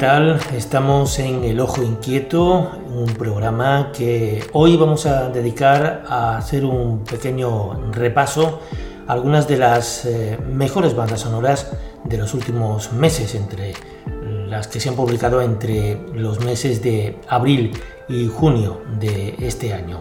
Estamos en El Ojo Inquieto, un programa que hoy vamos a dedicar a hacer un pequeño repaso a algunas de las eh, mejores bandas sonoras de los últimos meses, entre las que se han publicado entre los meses de abril y junio de este año.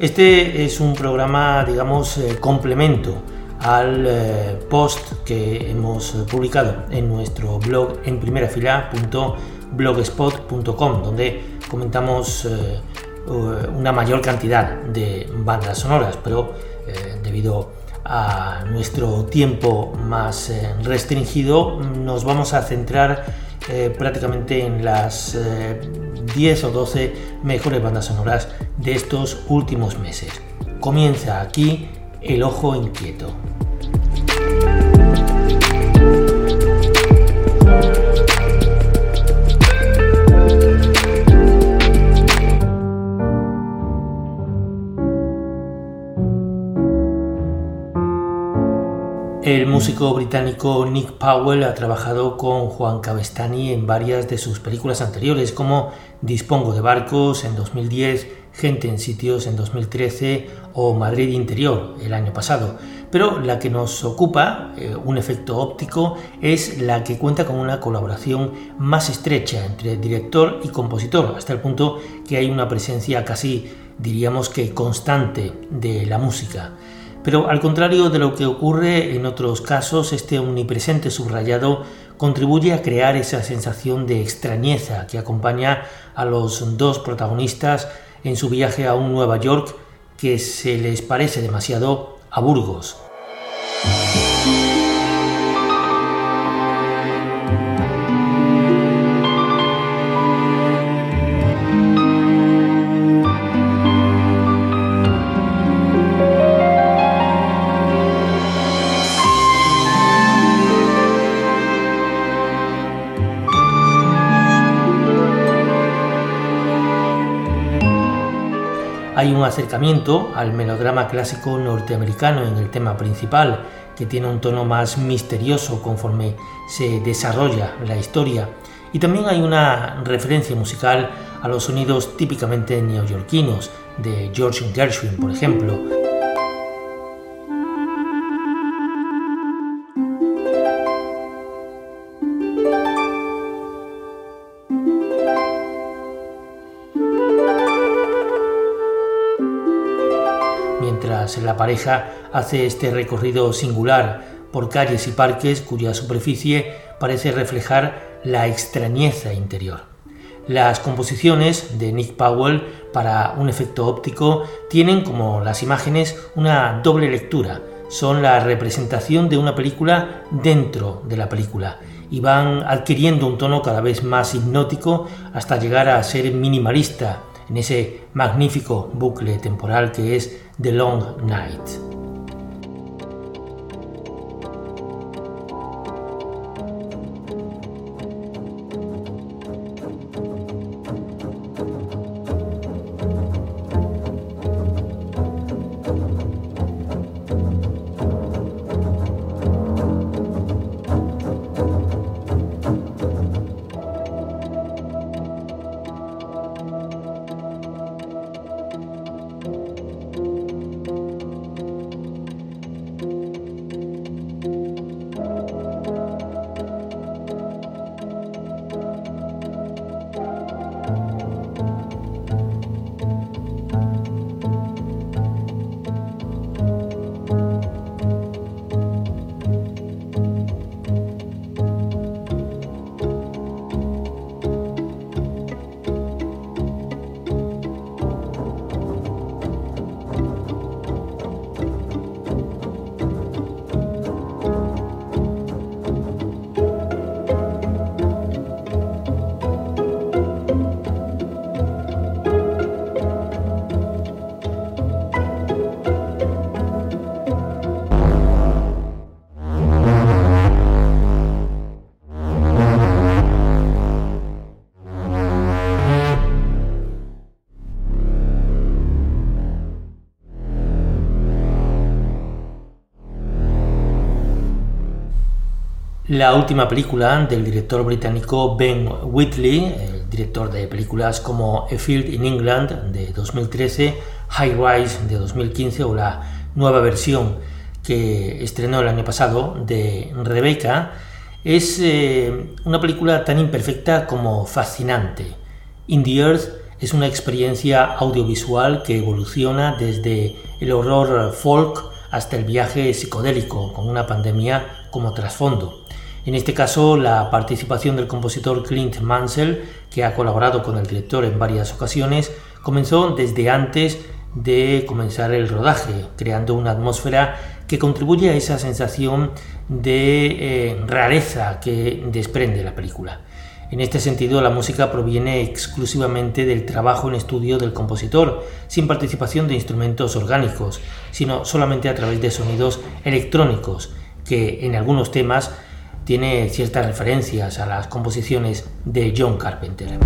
Este es un programa, digamos, eh, complemento al eh, post que hemos publicado en nuestro blog en primera fila.blogspot.com, donde comentamos eh, una mayor cantidad de bandas sonoras, pero eh, debido a nuestro tiempo más restringido, nos vamos a centrar prácticamente en las 10 o 12 mejores bandas sonoras de estos últimos meses. Comienza aquí el ojo inquieto. El músico británico Nick Powell ha trabajado con Juan Cabestani en varias de sus películas anteriores, como Dispongo de barcos en 2010, Gente en sitios en 2013 o Madrid Interior el año pasado. Pero la que nos ocupa, eh, un efecto óptico, es la que cuenta con una colaboración más estrecha entre director y compositor, hasta el punto que hay una presencia casi, diríamos que constante de la música. Pero al contrario de lo que ocurre en otros casos, este omnipresente subrayado contribuye a crear esa sensación de extrañeza que acompaña a los dos protagonistas en su viaje a un Nueva York que se les parece demasiado a Burgos. Hay un acercamiento al melodrama clásico norteamericano en el tema principal, que tiene un tono más misterioso conforme se desarrolla la historia, y también hay una referencia musical a los sonidos típicamente neoyorquinos de George Gershwin, por ejemplo. La pareja hace este recorrido singular por calles y parques cuya superficie parece reflejar la extrañeza interior. Las composiciones de Nick Powell para un efecto óptico tienen, como las imágenes, una doble lectura. Son la representación de una película dentro de la película y van adquiriendo un tono cada vez más hipnótico hasta llegar a ser minimalista en ese magnífico bucle temporal que es The Long Night. La última película del director británico Ben Whitley, el director de películas como A Field in England de 2013, High Rise de 2015 o la nueva versión que estrenó el año pasado de Rebecca, es eh, una película tan imperfecta como fascinante. In the Earth es una experiencia audiovisual que evoluciona desde el horror folk hasta el viaje psicodélico, con una pandemia como trasfondo. En este caso, la participación del compositor Clint Mansell, que ha colaborado con el director en varias ocasiones, comenzó desde antes de comenzar el rodaje, creando una atmósfera que contribuye a esa sensación de eh, rareza que desprende la película. En este sentido, la música proviene exclusivamente del trabajo en estudio del compositor, sin participación de instrumentos orgánicos, sino solamente a través de sonidos electrónicos, que en algunos temas tiene ciertas referencias a las composiciones de John Carpenter.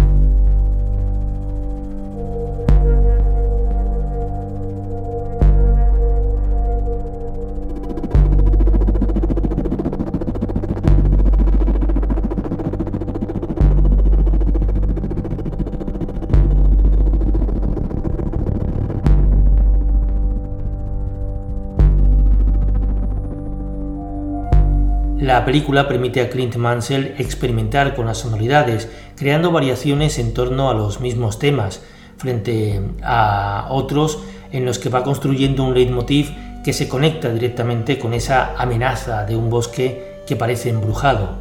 La película permite a Clint Mansell experimentar con las sonoridades, creando variaciones en torno a los mismos temas, frente a otros en los que va construyendo un leitmotiv que se conecta directamente con esa amenaza de un bosque que parece embrujado.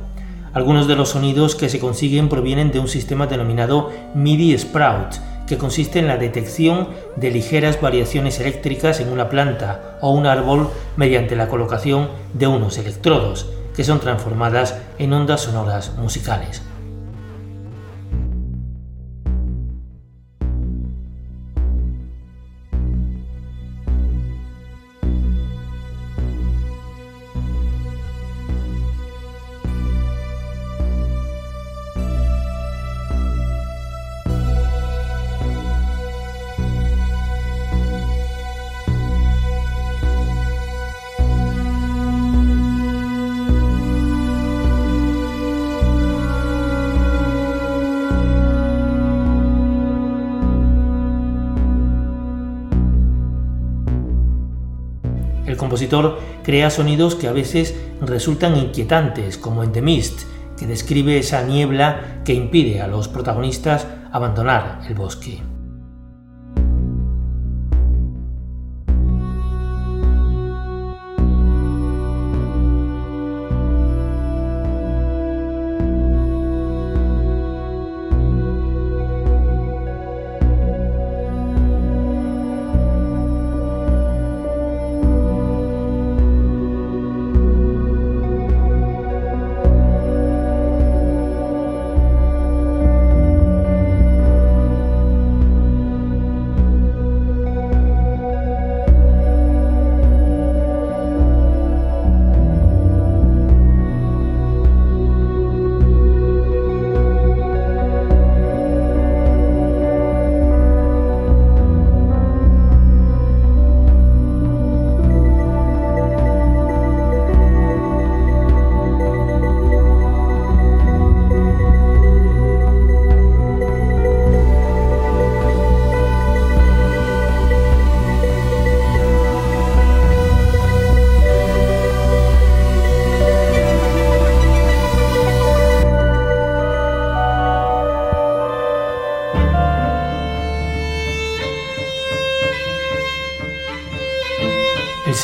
Algunos de los sonidos que se consiguen provienen de un sistema denominado MIDI Sprout, que consiste en la detección de ligeras variaciones eléctricas en una planta o un árbol mediante la colocación de unos electrodos que son transformadas en ondas sonoras musicales. Crea sonidos que a veces resultan inquietantes, como en The Mist, que describe esa niebla que impide a los protagonistas abandonar el bosque.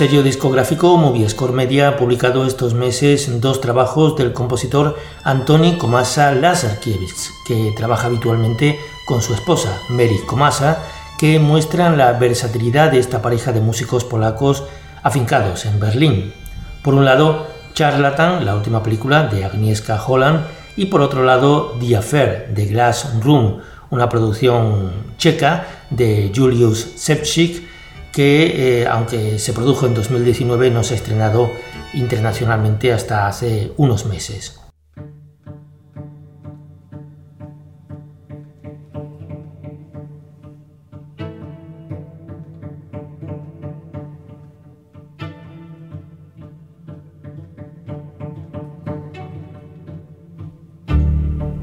Sello discográfico Moviescore Media ha publicado estos meses dos trabajos del compositor Antoni Komasa Lazarkiewicz, que trabaja habitualmente con su esposa, Mary Komasa, que muestran la versatilidad de esta pareja de músicos polacos afincados en Berlín. Por un lado, Charlatan, la última película de Agnieszka Holland, y por otro lado, The Affair de Glass Room, una producción checa de Julius Sepchik, que eh, aunque se produjo en 2019 no se ha estrenado internacionalmente hasta hace unos meses.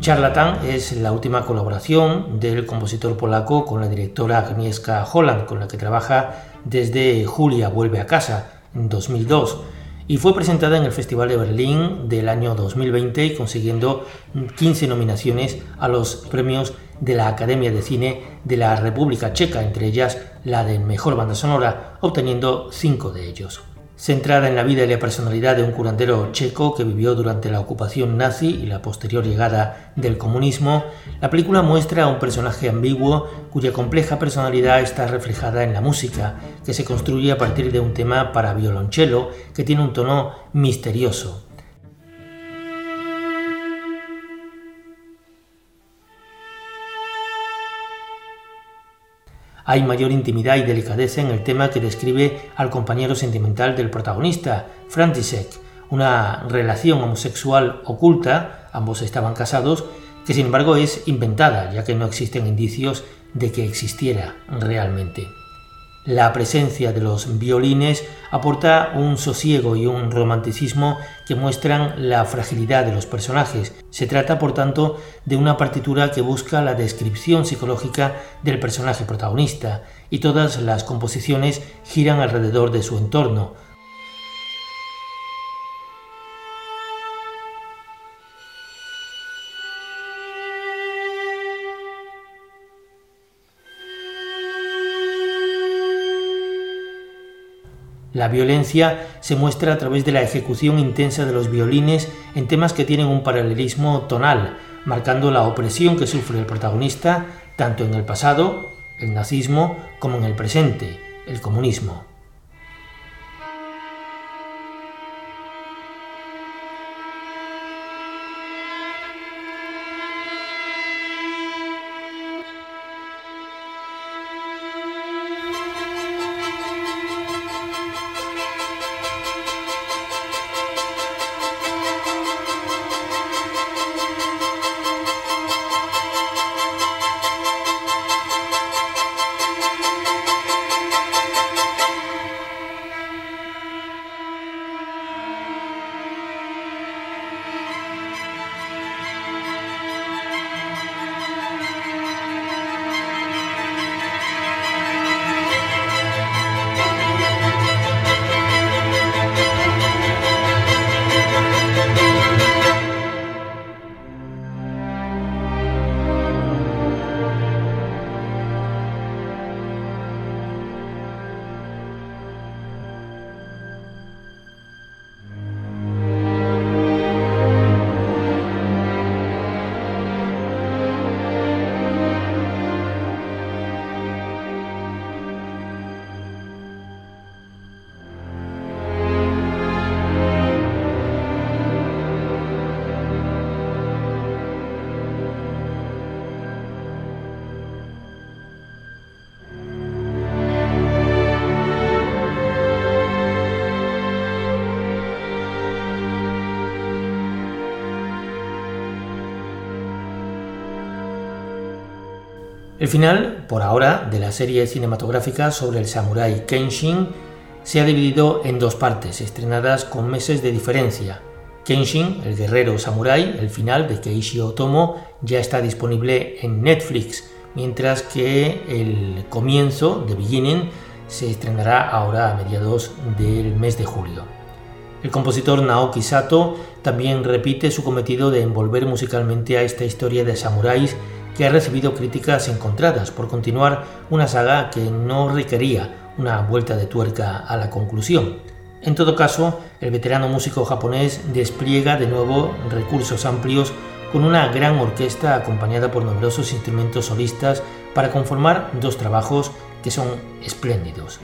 Charlatan es la última colaboración del compositor polaco con la directora Agnieszka Holland, con la que trabaja desde Julia vuelve a casa en 2002 y fue presentada en el Festival de Berlín del año 2020 y consiguiendo 15 nominaciones a los premios de la Academia de Cine de la República Checa, entre ellas la de Mejor Banda Sonora, obteniendo 5 de ellos. Centrada en la vida y la personalidad de un curandero checo que vivió durante la ocupación nazi y la posterior llegada del comunismo, la película muestra a un personaje ambiguo cuya compleja personalidad está reflejada en la música, que se construye a partir de un tema para violonchelo que tiene un tono misterioso, Hay mayor intimidad y delicadeza en el tema que describe al compañero sentimental del protagonista, František, una relación homosexual oculta, ambos estaban casados, que sin embargo es inventada, ya que no existen indicios de que existiera realmente. La presencia de los violines aporta un sosiego y un romanticismo que muestran la fragilidad de los personajes. Se trata, por tanto, de una partitura que busca la descripción psicológica del personaje protagonista, y todas las composiciones giran alrededor de su entorno, La violencia se muestra a través de la ejecución intensa de los violines en temas que tienen un paralelismo tonal, marcando la opresión que sufre el protagonista tanto en el pasado, el nazismo, como en el presente, el comunismo. El final, por ahora, de la serie cinematográfica sobre el samurái Kenshin se ha dividido en dos partes, estrenadas con meses de diferencia. Kenshin, el guerrero samurái, el final de Keishi Otomo, ya está disponible en Netflix, mientras que el comienzo de Beginning se estrenará ahora a mediados del mes de julio. El compositor Naoki Sato también repite su cometido de envolver musicalmente a esta historia de samuráis que ha recibido críticas encontradas por continuar una saga que no requería una vuelta de tuerca a la conclusión. En todo caso, el veterano músico japonés despliega de nuevo recursos amplios con una gran orquesta acompañada por numerosos instrumentos solistas para conformar dos trabajos que son espléndidos.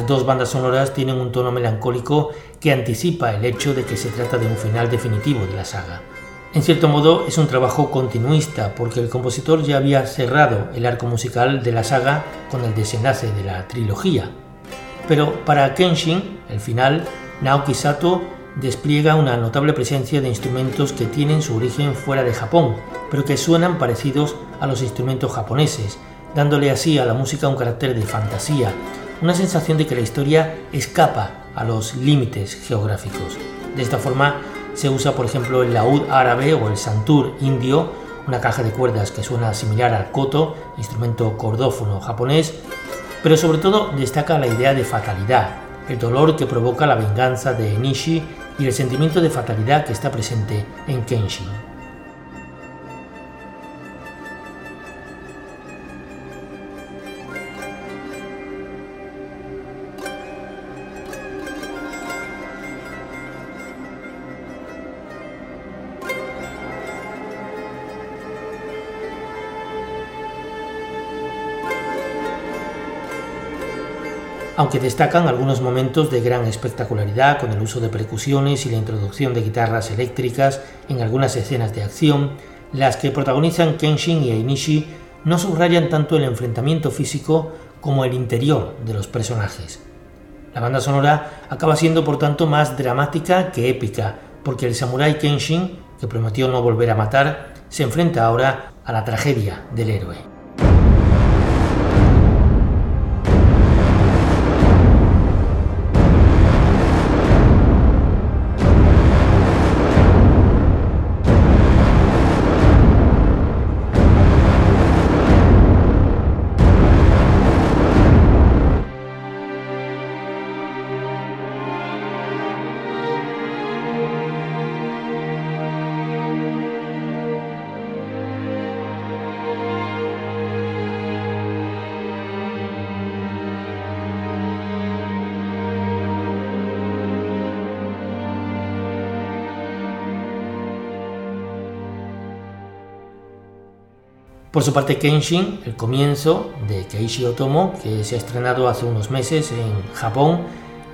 Las dos bandas sonoras tienen un tono melancólico que anticipa el hecho de que se trata de un final definitivo de la saga. En cierto modo es un trabajo continuista porque el compositor ya había cerrado el arco musical de la saga con el desenlace de la trilogía. Pero para Kenshin, el final, Naoki Sato despliega una notable presencia de instrumentos que tienen su origen fuera de Japón, pero que suenan parecidos a los instrumentos japoneses, dándole así a la música un carácter de fantasía, una sensación de que la historia escapa a los límites geográficos. De esta forma se usa, por ejemplo, el laúd árabe o el santur indio, una caja de cuerdas que suena similar al koto, instrumento cordófono japonés, pero sobre todo destaca la idea de fatalidad, el dolor que provoca la venganza de Nishi y el sentimiento de fatalidad que está presente en Kenshin. Aunque destacan algunos momentos de gran espectacularidad con el uso de percusiones y la introducción de guitarras eléctricas en algunas escenas de acción, las que protagonizan Kenshin y Einishi no subrayan tanto el enfrentamiento físico como el interior de los personajes. La banda sonora acaba siendo por tanto más dramática que épica, porque el samurái Kenshin, que prometió no volver a matar, se enfrenta ahora a la tragedia del héroe. Por su parte, Kenshin, el comienzo de Keishi Otomo, que se ha estrenado hace unos meses en Japón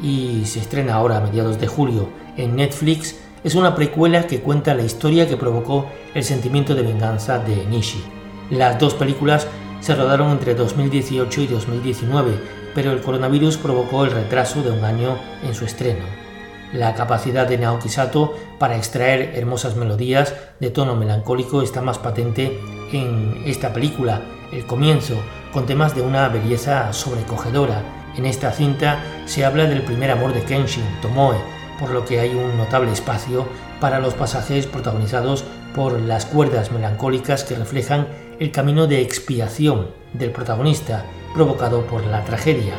y se estrena ahora a mediados de julio en Netflix, es una precuela que cuenta la historia que provocó el sentimiento de venganza de Nishi. Las dos películas se rodaron entre 2018 y 2019, pero el coronavirus provocó el retraso de un año en su estreno. La capacidad de Naoki Sato para extraer hermosas melodías de tono melancólico está más patente en esta película, el comienzo, con temas de una belleza sobrecogedora. En esta cinta se habla del primer amor de Kenshin, Tomoe, por lo que hay un notable espacio para los pasajes protagonizados por las cuerdas melancólicas que reflejan el camino de expiación del protagonista provocado por la tragedia.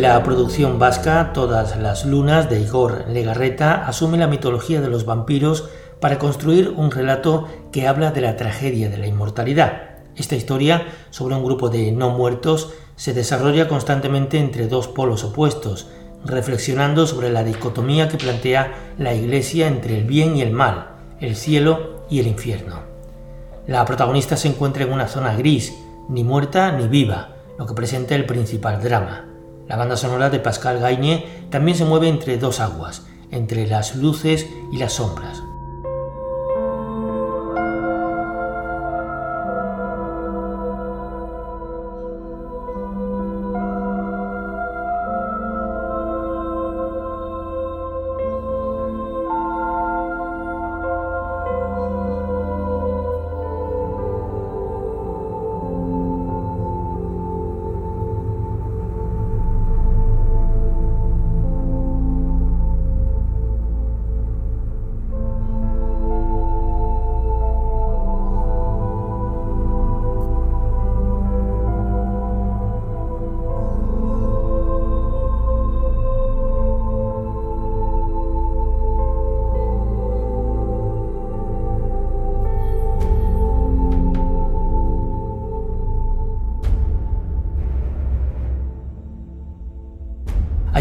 La producción vasca Todas las lunas de Igor Legarreta asume la mitología de los vampiros para construir un relato que habla de la tragedia de la inmortalidad. Esta historia, sobre un grupo de no muertos, se desarrolla constantemente entre dos polos opuestos, reflexionando sobre la dicotomía que plantea la Iglesia entre el bien y el mal, el cielo y el infierno. La protagonista se encuentra en una zona gris, ni muerta ni viva, lo que presenta el principal drama. La banda sonora de Pascal Gaigne también se mueve entre dos aguas, entre las luces y las sombras.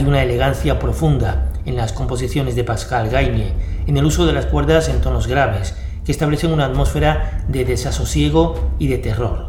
Una elegancia profunda en las composiciones de Pascal Gaigne, en el uso de las cuerdas en tonos graves, que establecen una atmósfera de desasosiego y de terror.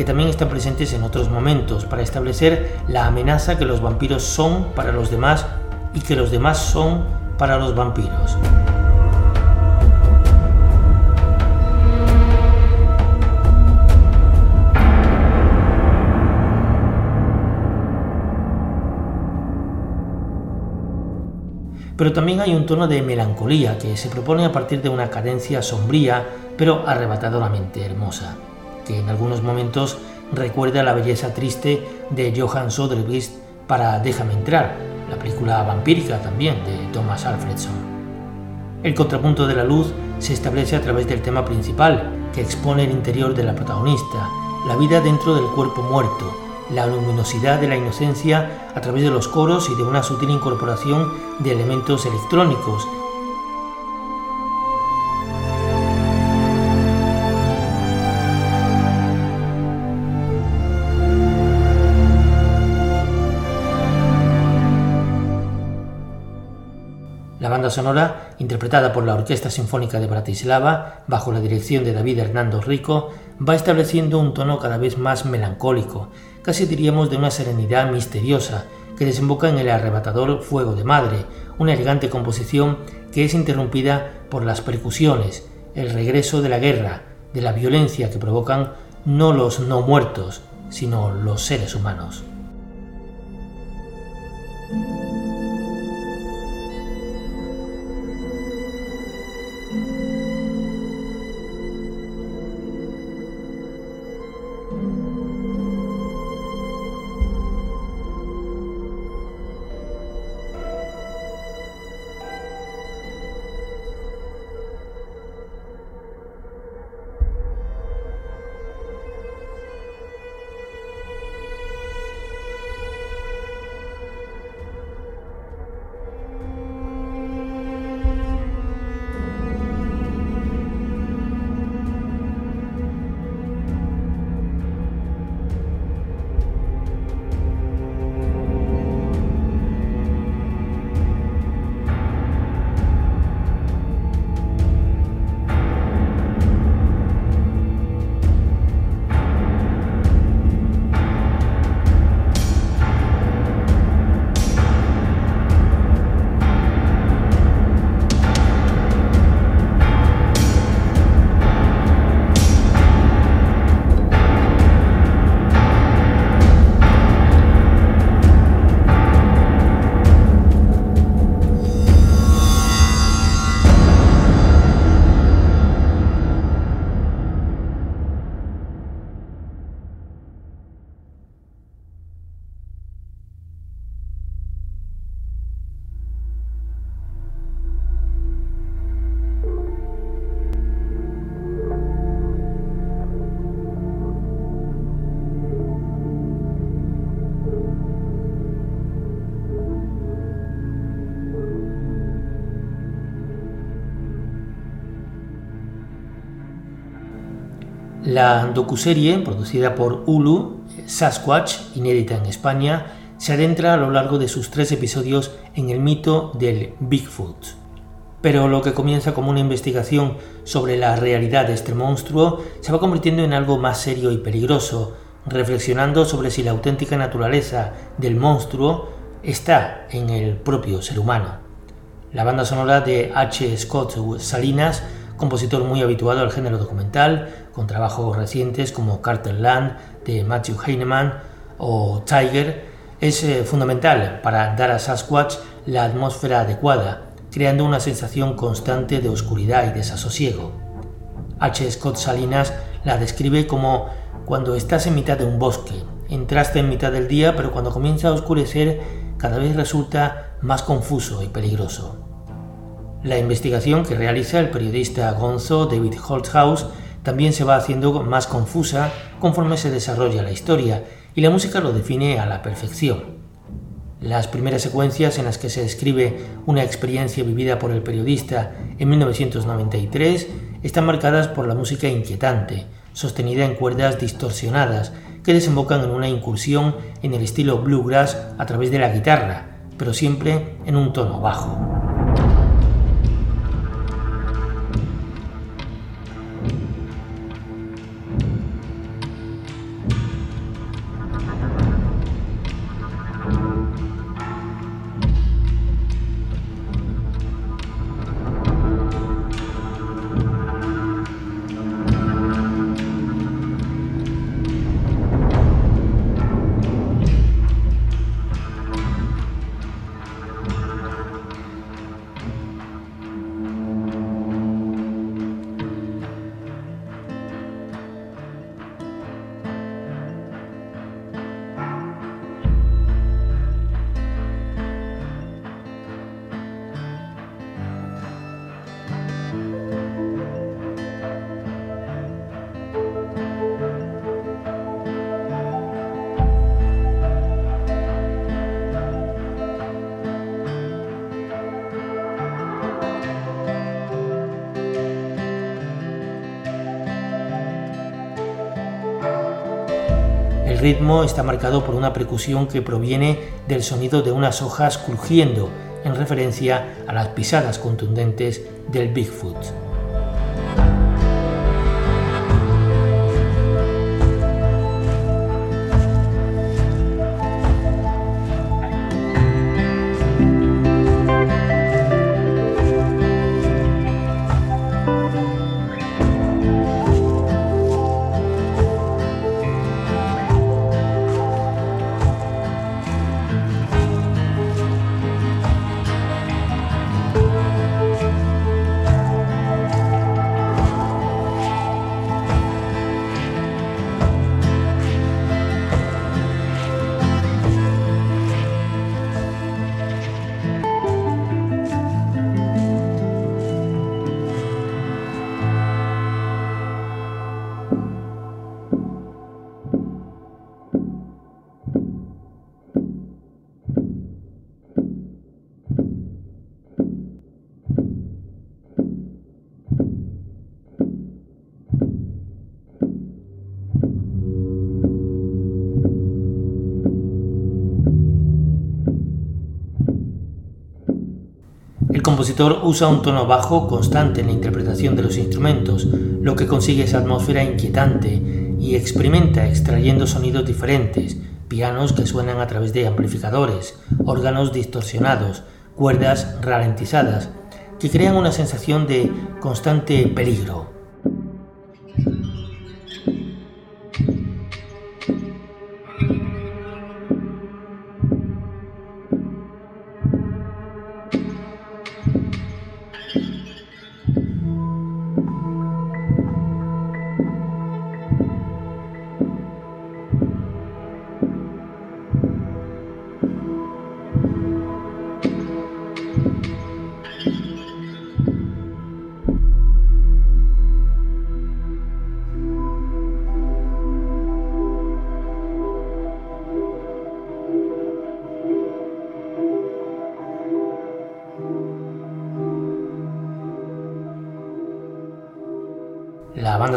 Que también están presentes en otros momentos para establecer la amenaza que los vampiros son para los demás y que los demás son para los vampiros. Pero también hay un tono de melancolía que se propone a partir de una cadencia sombría pero arrebatadoramente hermosa que en algunos momentos recuerda la belleza triste de Johann Soderquist para Déjame entrar, la película vampírica también de Thomas Alfredson. El contrapunto de la luz se establece a través del tema principal, que expone el interior de la protagonista, la vida dentro del cuerpo muerto, la luminosidad de la inocencia a través de los coros y de una sutil incorporación de elementos electrónicos sonora, interpretada por la Orquesta Sinfónica de Bratislava, bajo la dirección de David Hernando Rico, va estableciendo un tono cada vez más melancólico, casi diríamos de una serenidad misteriosa, que desemboca en el arrebatador Fuego de Madre, una elegante composición que es interrumpida por las percusiones, el regreso de la guerra, de la violencia que provocan no los no muertos, sino los seres humanos. La docuserie, producida por Hulu, Sasquatch, inédita en España, se adentra a lo largo de sus tres episodios en el mito del Bigfoot. Pero lo que comienza como una investigación sobre la realidad de este monstruo se va convirtiendo en algo más serio y peligroso, reflexionando sobre si la auténtica naturaleza del monstruo está en el propio ser humano. La banda sonora de H. Scott Salinas compositor muy habituado al género documental, con trabajos recientes como Carter Land de Matthew Heinemann o Tiger, es eh, fundamental para dar a Sasquatch la atmósfera adecuada, creando una sensación constante de oscuridad y desasosiego. H. Scott Salinas la describe como cuando estás en mitad de un bosque, entraste en mitad del día, pero cuando comienza a oscurecer cada vez resulta más confuso y peligroso. La investigación que realiza el periodista gonzo David Holthaus también se va haciendo más confusa conforme se desarrolla la historia y la música lo define a la perfección. Las primeras secuencias en las que se describe una experiencia vivida por el periodista en 1993 están marcadas por la música inquietante, sostenida en cuerdas distorsionadas, que desembocan en una incursión en el estilo bluegrass a través de la guitarra, pero siempre en un tono bajo. Ritmo está marcado por una percusión que proviene del sonido de unas hojas crujiendo, en referencia a las pisadas contundentes del Bigfoot. Compositor usa un tono bajo constante en la interpretación de los instrumentos, lo que consigue esa atmósfera inquietante y experimenta extrayendo sonidos diferentes, pianos que suenan a través de amplificadores, órganos distorsionados, cuerdas ralentizadas, que crean una sensación de constante peligro.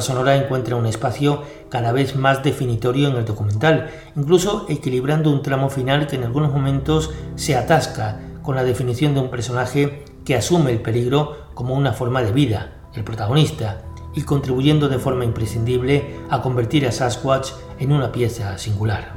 Sonora encuentra un espacio cada vez más definitorio en el documental, incluso equilibrando un tramo final que en algunos momentos se atasca con la definición de un personaje que asume el peligro como una forma de vida, el protagonista, y contribuyendo de forma imprescindible a convertir a Sasquatch en una pieza singular.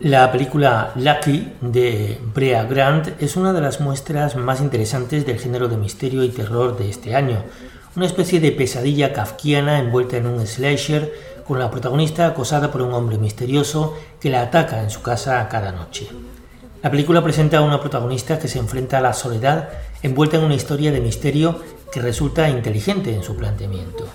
La película Lucky de Brea Grant es una de las muestras más interesantes del género de misterio y terror de este año, una especie de pesadilla kafkiana envuelta en un slasher con la protagonista acosada por un hombre misterioso que la ataca en su casa cada noche. La película presenta a una protagonista que se enfrenta a la soledad envuelta en una historia de misterio que resulta inteligente en su planteamiento.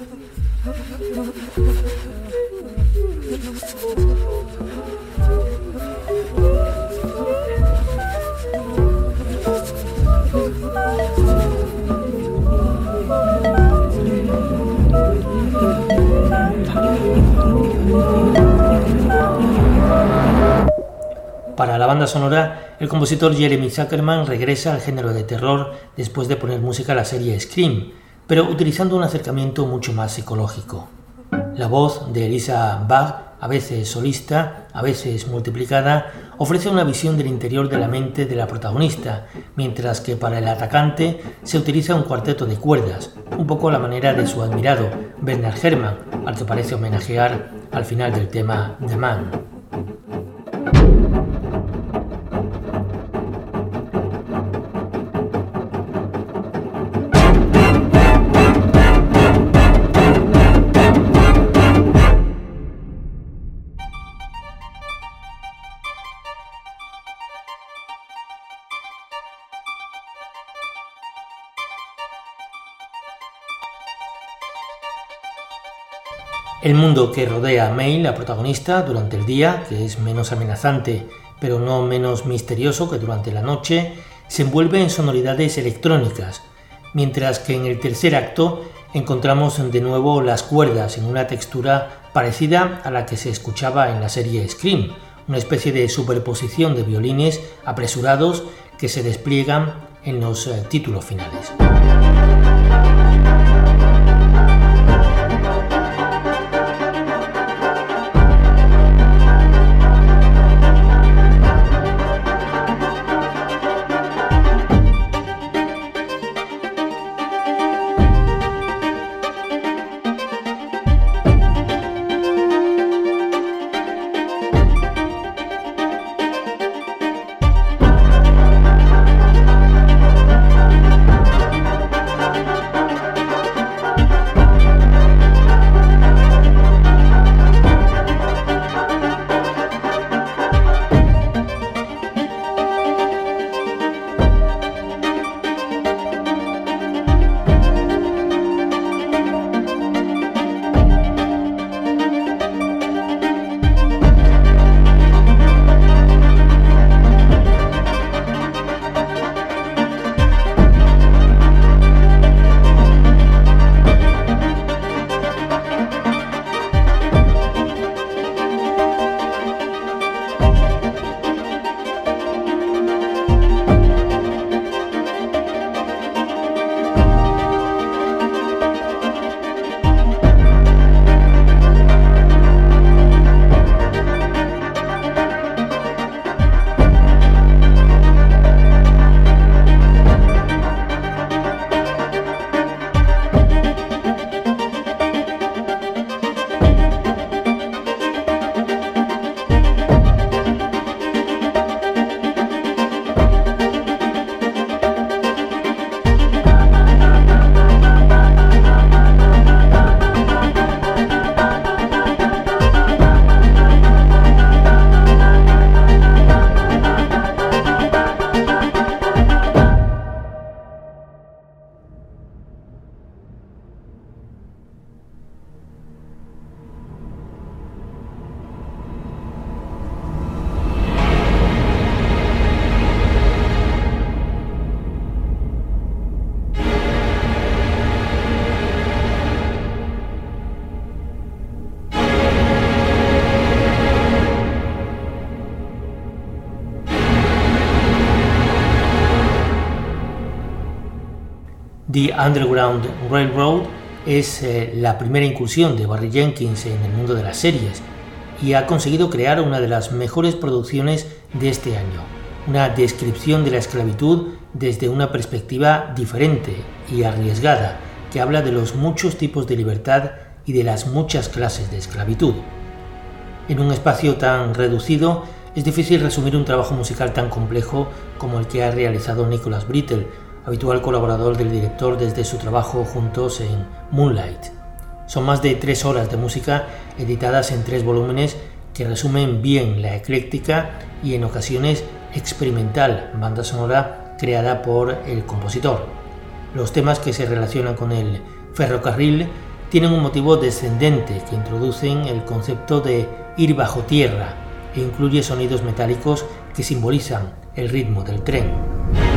Para la banda sonora, el compositor Jeremy Zuckerman regresa al género de terror después de poner música a la serie Scream, pero utilizando un acercamiento mucho más psicológico. La voz de Elisa Bach, a veces solista, a veces multiplicada, ofrece una visión del interior de la mente de la protagonista, mientras que para el atacante se utiliza un cuarteto de cuerdas, un poco a la manera de su admirado Bernard Herrmann, al que parece homenajear al final del tema The Man. El mundo que rodea a May, la protagonista, durante el día, que es menos amenazante pero no menos misterioso que durante la noche, se envuelve en sonoridades electrónicas, mientras que en el tercer acto encontramos de nuevo las cuerdas en una textura parecida a la que se escuchaba en la serie Scream, una especie de superposición de violines apresurados que se despliegan en los eh, títulos finales. The Underground Railroad es eh, la primera incursión de Barry Jenkins en el mundo de las series y ha conseguido crear una de las mejores producciones de este año, una descripción de la esclavitud desde una perspectiva diferente y arriesgada, que habla de los muchos tipos de libertad y de las muchas clases de esclavitud. En un espacio tan reducido, es difícil resumir un trabajo musical tan complejo como el que ha realizado Nicholas Brittle, habitual colaborador del director desde su trabajo juntos en Moonlight. Son más de tres horas de música editadas en tres volúmenes que resumen bien la ecléctica y en ocasiones experimental banda sonora creada por el compositor. Los temas que se relacionan con el ferrocarril tienen un motivo descendente que introducen el concepto de ir bajo tierra e incluye sonidos metálicos que simbolizan el ritmo del tren.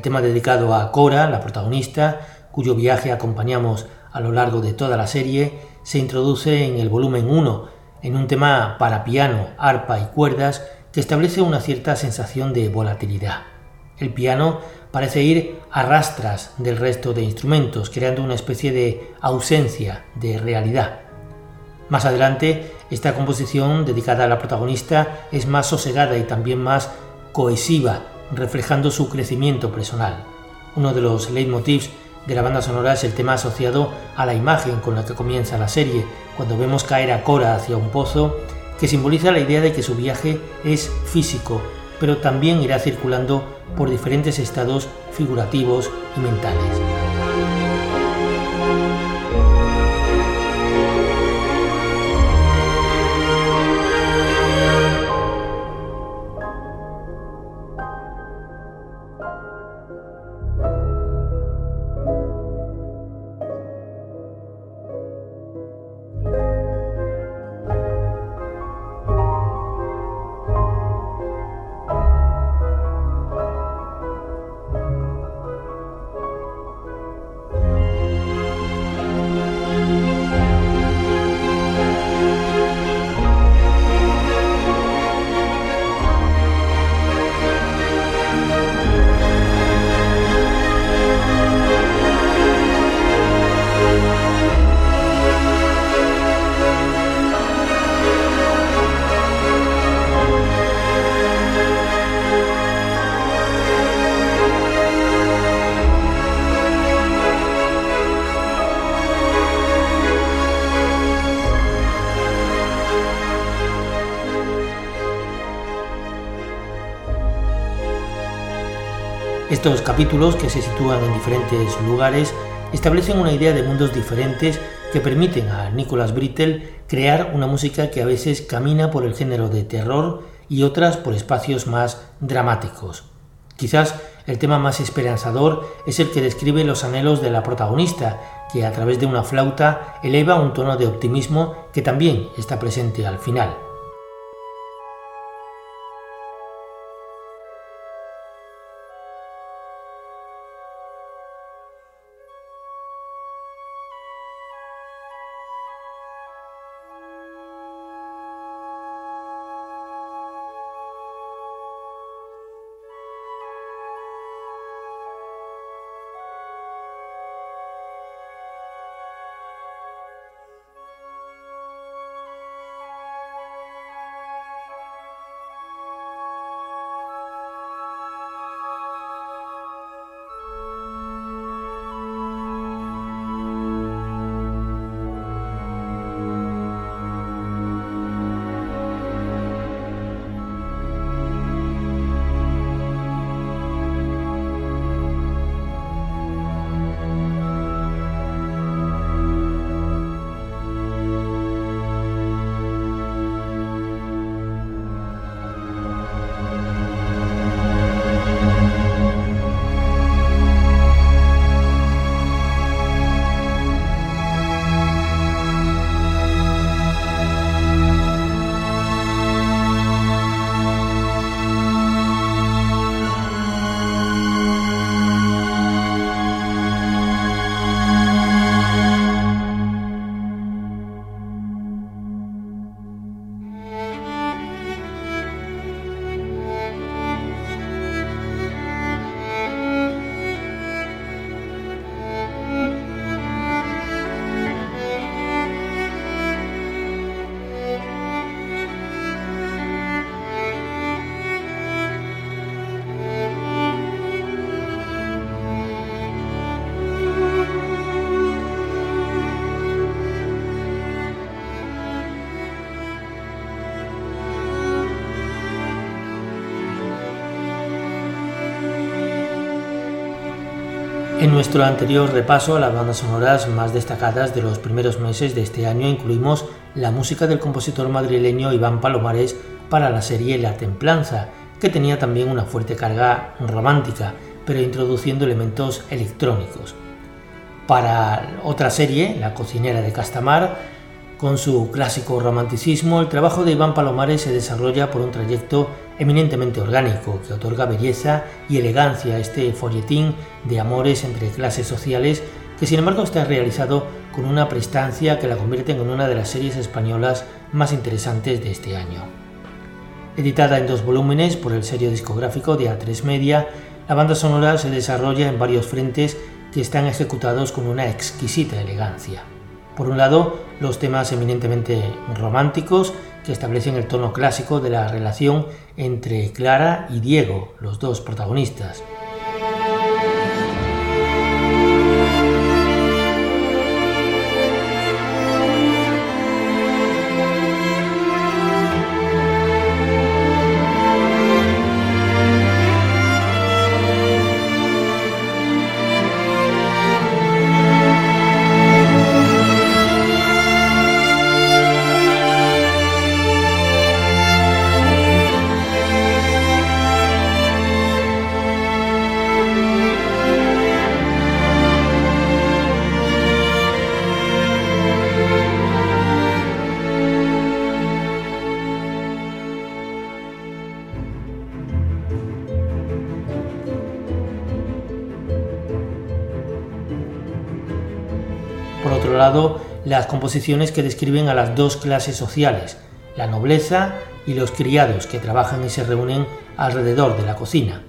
El tema dedicado a Cora, la protagonista, cuyo viaje acompañamos a lo largo de toda la serie, se introduce en el volumen 1, en un tema para piano, arpa y cuerdas que establece una cierta sensación de volatilidad. El piano parece ir a rastras del resto de instrumentos, creando una especie de ausencia de realidad. Más adelante, esta composición dedicada a la protagonista es más sosegada y también más cohesiva, reflejando su crecimiento personal. Uno de los leitmotivs de la banda sonora es el tema asociado a la imagen con la que comienza la serie, cuando vemos caer a Cora hacia un pozo, que simboliza la idea de que su viaje es físico, pero también irá circulando por diferentes estados figurativos y mentales. Estos capítulos, que se sitúan en diferentes lugares, establecen una idea de mundos diferentes que permiten a Nicholas Brittle crear una música que a veces camina por el género de terror y otras por espacios más dramáticos. Quizás el tema más esperanzador es el que describe los anhelos de la protagonista, que a través de una flauta eleva un tono de optimismo que también está presente al final. En nuestro anterior repaso a las bandas sonoras más destacadas de los primeros meses de este año incluimos la música del compositor madrileño Iván Palomares para la serie La Templanza, que tenía también una fuerte carga romántica, pero introduciendo elementos electrónicos. Para otra serie, La cocinera de Castamar, con su clásico romanticismo, el trabajo de Iván Palomares se desarrolla por un trayecto eminentemente orgánico que otorga belleza y elegancia a este folletín de amores entre clases sociales que sin embargo está realizado con una prestancia que la convierte en una de las series españolas más interesantes de este año. Editada en dos volúmenes por el sello discográfico de A3 Media, la banda sonora se desarrolla en varios frentes que están ejecutados con una exquisita elegancia. Por un lado, los temas eminentemente románticos que establecen el tono clásico de la relación entre Clara y Diego, los dos protagonistas. Las composiciones que describen a las dos clases sociales, la nobleza y los criados que trabajan y se reúnen alrededor de la cocina.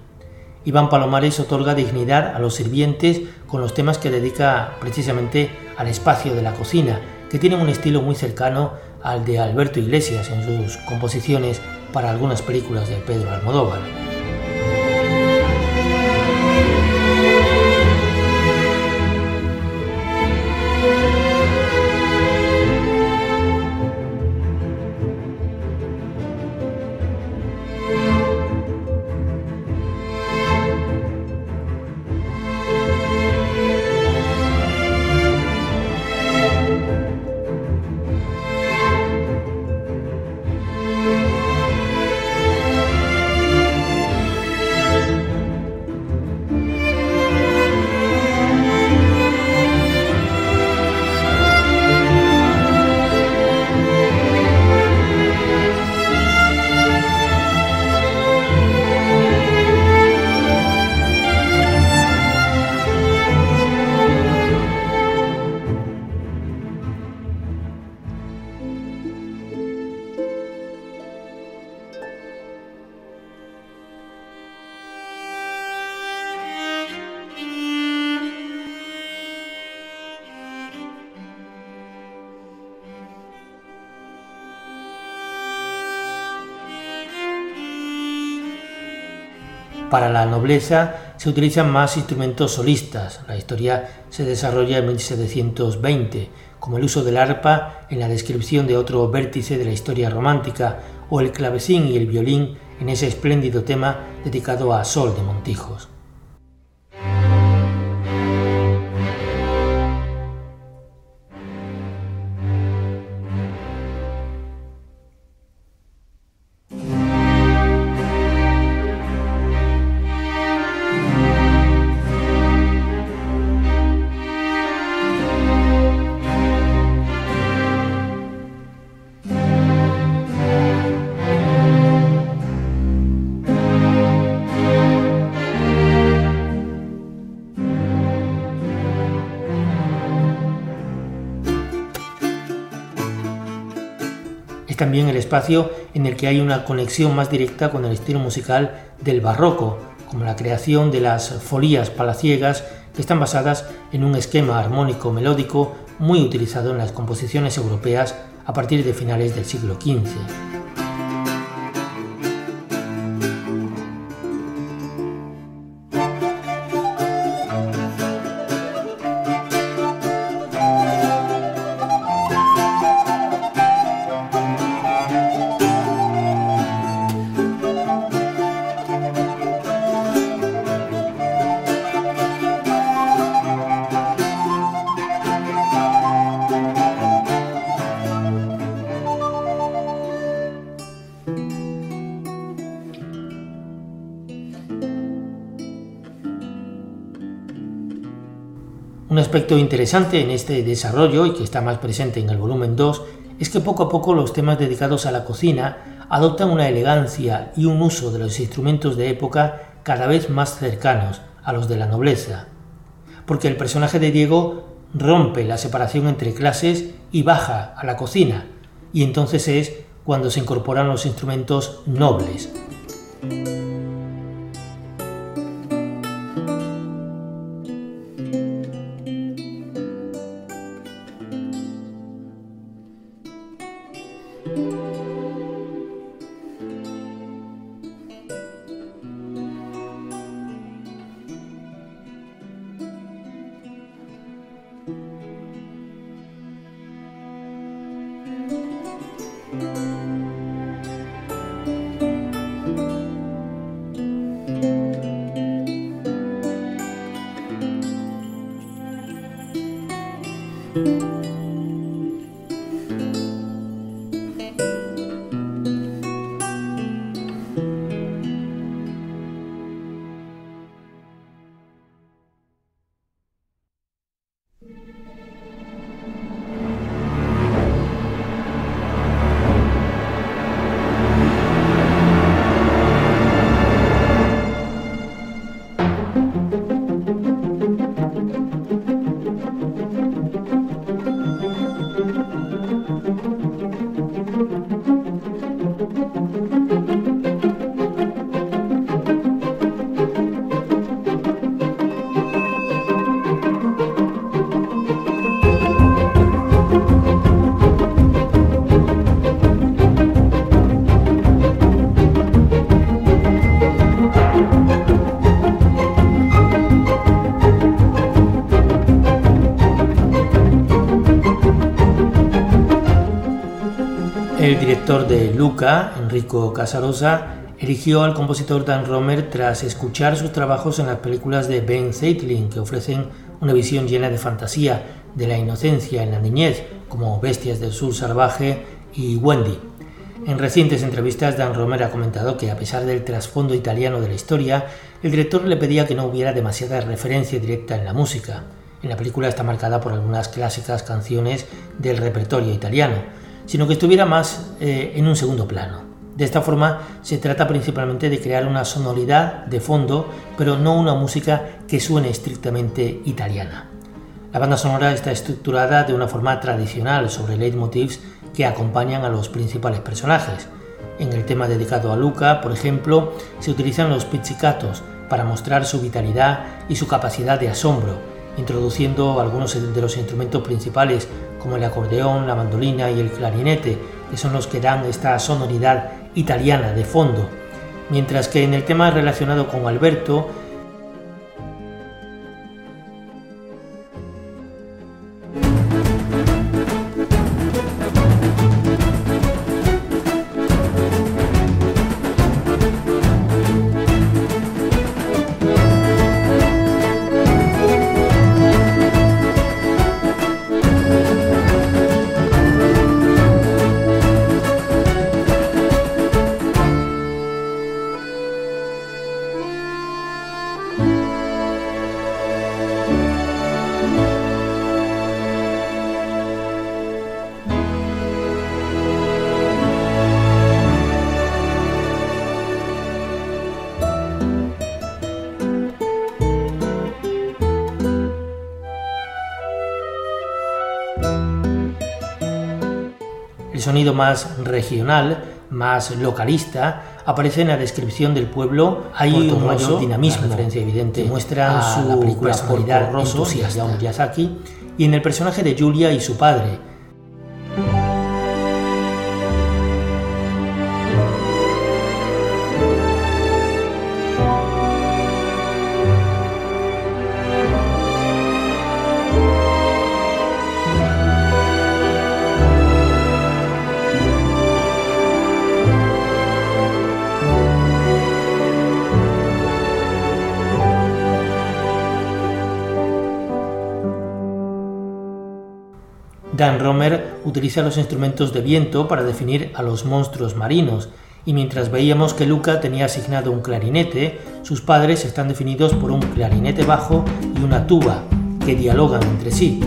Iván Palomares otorga dignidad a los sirvientes con los temas que dedica precisamente al espacio de la cocina, que tienen un estilo muy cercano al de Alberto Iglesias en sus composiciones para algunas películas de Pedro Almodóvar. Para la nobleza se utilizan más instrumentos solistas. La historia se desarrolla en 1720, como el uso del arpa en la descripción de otro vértice de la historia romántica, o el clavecín y el violín en ese espléndido tema dedicado a Sol de Montijos. Espacio en el que hay una conexión más directa con el estilo musical del barroco, como la creación de las folías palaciegas que están basadas en un esquema armónico melódico muy utilizado en las composiciones europeas a partir de finales del siglo XV. Aspecto interesante en este desarrollo y que está más presente en el volumen 2 es que poco a poco los temas dedicados a la cocina adoptan una elegancia y un uso de los instrumentos de época cada vez más cercanos a los de la nobleza, porque el personaje de Diego rompe la separación entre clases y baja a la cocina, y entonces es cuando se incorporan los instrumentos nobles. Director de Luca, Enrico Casarosa, eligió al compositor Dan Romer tras escuchar sus trabajos en las películas de Ben Zeitlin, que ofrecen una visión llena de fantasía de la inocencia en la niñez, como Bestias del Sur Salvaje y Wendy. En recientes entrevistas, Dan Romer ha comentado que, a pesar del trasfondo italiano de la historia, el director le pedía que no hubiera demasiada referencia directa en la música. En la película está marcada por algunas clásicas canciones del repertorio italiano, sino que estuviera más eh, en un segundo plano. De esta forma se trata principalmente de crear una sonoridad de fondo, pero no una música que suene estrictamente italiana. La banda sonora está estructurada de una forma tradicional sobre leitmotivs que acompañan a los principales personajes. En el tema dedicado a Luca, por ejemplo, se utilizan los pizzicatos para mostrar su vitalidad y su capacidad de asombro, introduciendo algunos de los instrumentos principales como el acordeón, la mandolina y el clarinete, que son los que dan esta sonoridad italiana de fondo. mientras que en el tema relacionado con Alberto, más regional, más localista, aparece en la descripción del pueblo. Hay un mayor dinamismo, diferencia evidente, muestra su personalidad entusiasta. De Miyazaki. Y en el personaje de Julia y su padre, utiliza los instrumentos de viento para definir a los monstruos marinos, y mientras veíamos que Luca tenía asignado un clarinete, sus padres están definidos por un clarinete bajo y una tuba, que dialogan entre sí,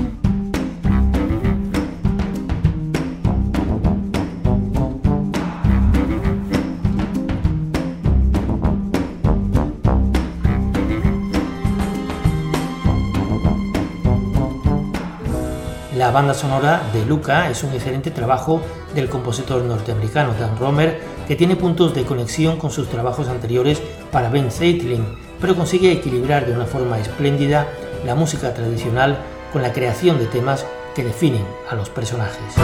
La banda sonora de Luca es un excelente trabajo del compositor norteamericano Dan Romer, que tiene puntos de conexión con sus trabajos anteriores para Ben Zeitlin, pero consigue equilibrar de una forma espléndida la música tradicional con la creación de temas que definen a los personajes.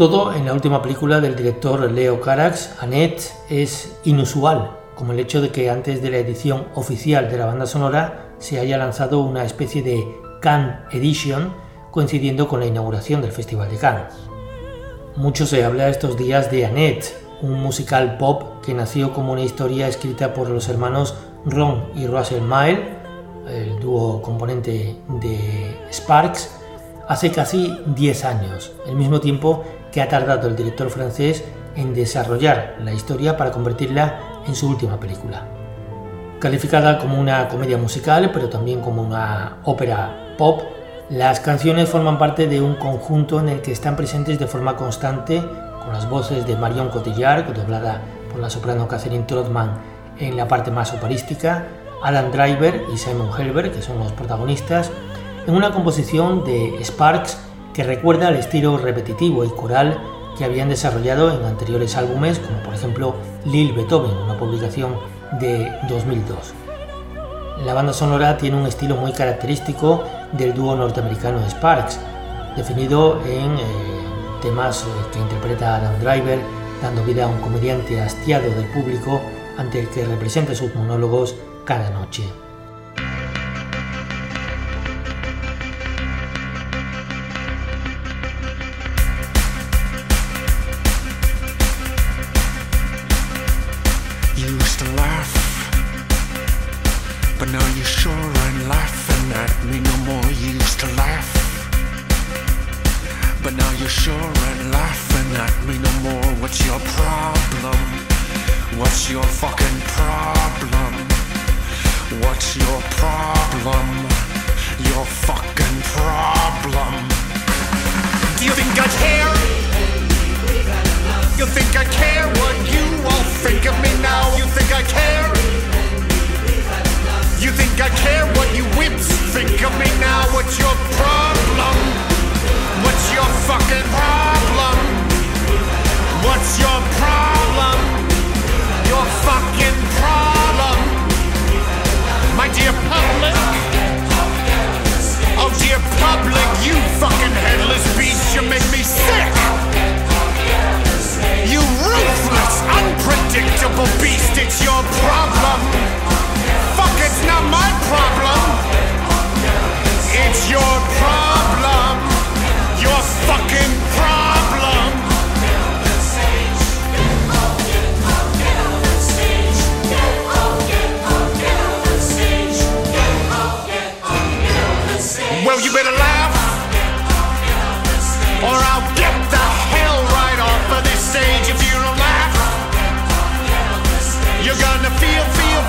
Todo en la última película del director Leo Carax, Annette, es inusual, como el hecho de que antes de la edición oficial de la banda sonora se haya lanzado una especie de Cannes Edition coincidiendo con la inauguración del Festival de Cannes. Mucho se habla estos días de Annette, un musical pop que nació como una historia escrita por los hermanos Ron y Russell Mile, el dúo componente de Sparks, hace casi 10 años, el mismo tiempo que ha tardado el director francés en desarrollar la historia para convertirla en su última película. Calificada como una comedia musical, pero también como una ópera pop, las canciones forman parte de un conjunto en el que están presentes de forma constante con las voces de Marion Cotillard, doblada por la soprano Catherine Trotman en la parte más operística, Alan Driver y Simon Helberg, que son los protagonistas, en una composición de Sparks que recuerda al estilo repetitivo y coral que habían desarrollado en anteriores álbumes, como por ejemplo Lil Beethoven, una publicación de 2002. La banda sonora tiene un estilo muy característico del dúo norteamericano Sparks, definido en eh, temas eh, que interpreta Adam Driver, dando vida a un comediante hastiado del público ante el que representa sus monólogos cada noche.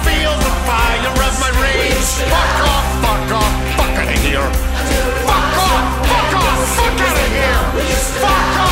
Feel, the fire of my rage. Fuck off, fuck off, fuck out of here. Fuck off, fuck off, fuck out of here. Fuck off,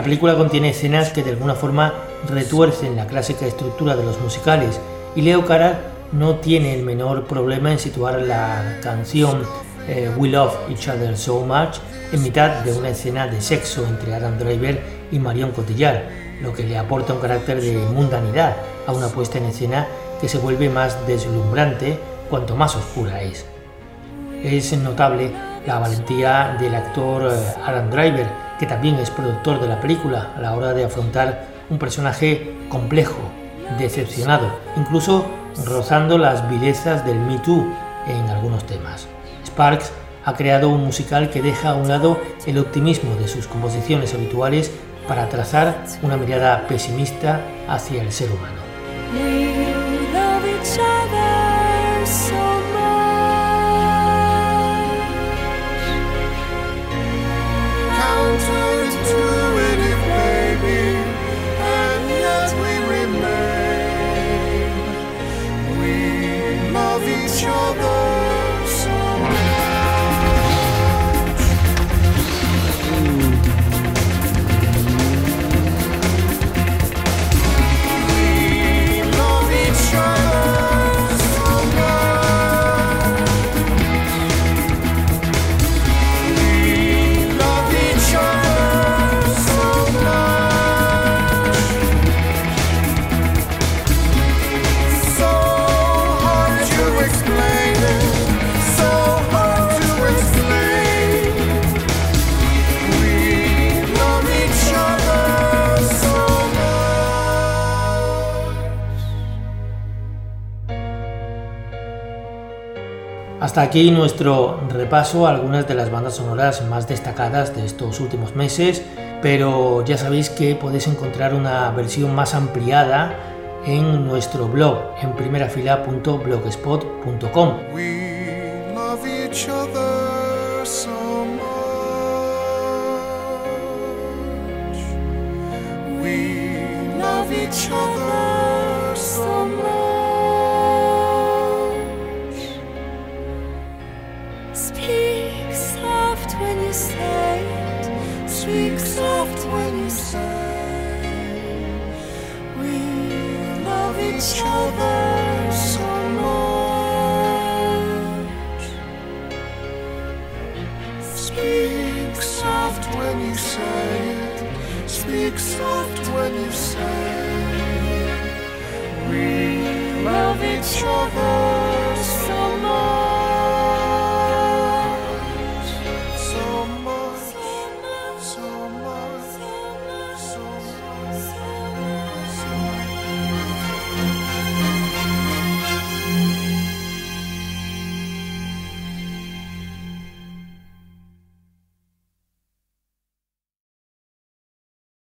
La película contiene escenas que de alguna forma retuercen la clásica estructura de los musicales y Leo Cara no tiene el menor problema en situar la canción eh, We Love Each Other So Much en mitad de una escena de sexo entre Adam Driver y Marion Cotillard, lo que le aporta un carácter de mundanidad a una puesta en escena que se vuelve más deslumbrante cuanto más oscura es. Es notable la valentía del actor eh, Adam Driver, que también es productor de la película, a la hora de afrontar un personaje complejo, decepcionado, incluso rozando las vilezas del Me Too en algunos temas. Sparks ha creado un musical que deja a un lado el optimismo de sus composiciones habituales para trazar una mirada pesimista hacia el ser humano. Hasta aquí nuestro repaso a algunas de las bandas sonoras más destacadas de estos últimos meses, pero ya sabéis que podéis encontrar una versión más ampliada en nuestro blog en primerafila.blogspot.com.